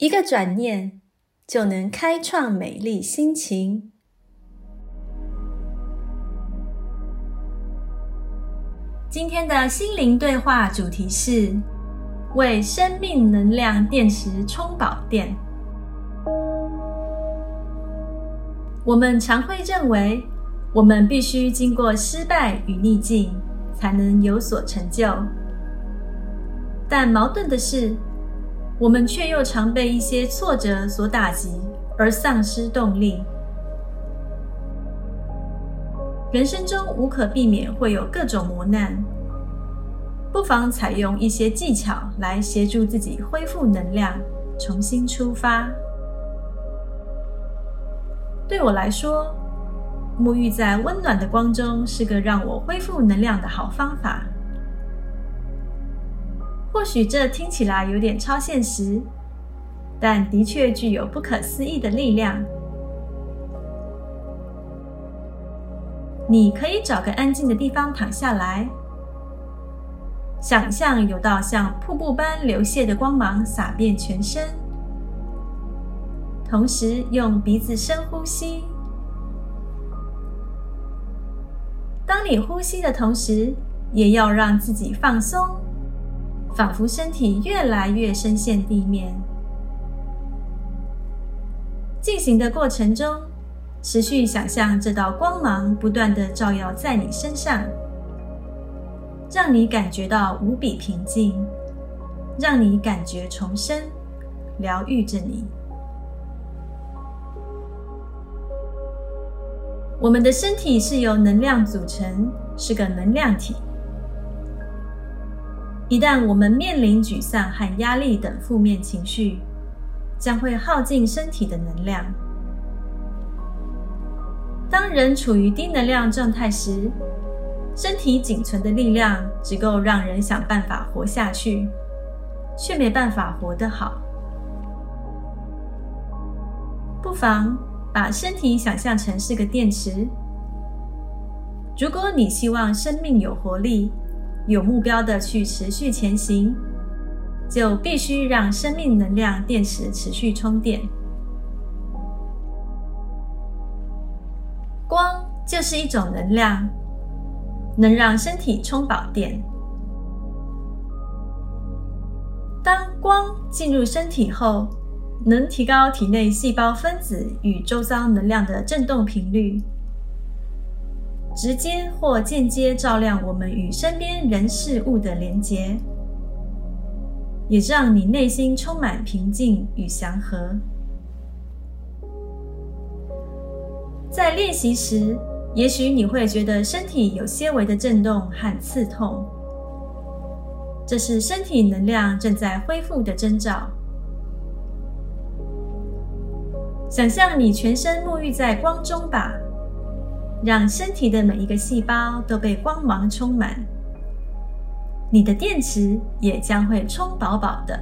一个转念就能开创美丽心情。今天的心灵对话主题是为生命能量电池充饱电。我们常会认为。我们必须经过失败与逆境，才能有所成就。但矛盾的是，我们却又常被一些挫折所打击，而丧失动力。人生中无可避免会有各种磨难，不妨采用一些技巧来协助自己恢复能量，重新出发。对我来说。沐浴在温暖的光中是个让我恢复能量的好方法。或许这听起来有点超现实，但的确具有不可思议的力量。你可以找个安静的地方躺下来，想象有道像瀑布般流泻的光芒洒遍全身，同时用鼻子深呼吸。当你呼吸的同时，也要让自己放松，仿佛身体越来越深陷地面。进行的过程中，持续想象这道光芒不断的照耀在你身上，让你感觉到无比平静，让你感觉重生，疗愈着你。我们的身体是由能量组成，是个能量体。一旦我们面临沮丧和压力等负面情绪，将会耗尽身体的能量。当人处于低能量状态时，身体仅存的力量只够让人想办法活下去，却没办法活得好。不妨。把身体想象成是个电池。如果你希望生命有活力、有目标的去持续前行，就必须让生命能量电池持续充电。光就是一种能量，能让身体充饱电。当光进入身体后，能提高体内细胞分子与周遭能量的振动频率，直接或间接照亮我们与身边人事物的连结，也让你内心充满平静与祥和。在练习时，也许你会觉得身体有些微的震动和刺痛，这是身体能量正在恢复的征兆。想象你全身沐浴在光中吧，让身体的每一个细胞都被光芒充满，你的电池也将会充饱饱的。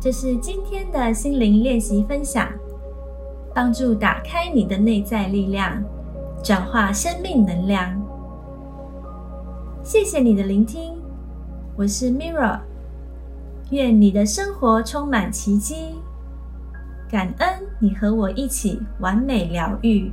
这是今天的心灵练习分享，帮助打开你的内在力量，转化生命能量。谢谢你的聆听，我是 Mirror。愿你的生活充满奇迹，感恩你和我一起完美疗愈。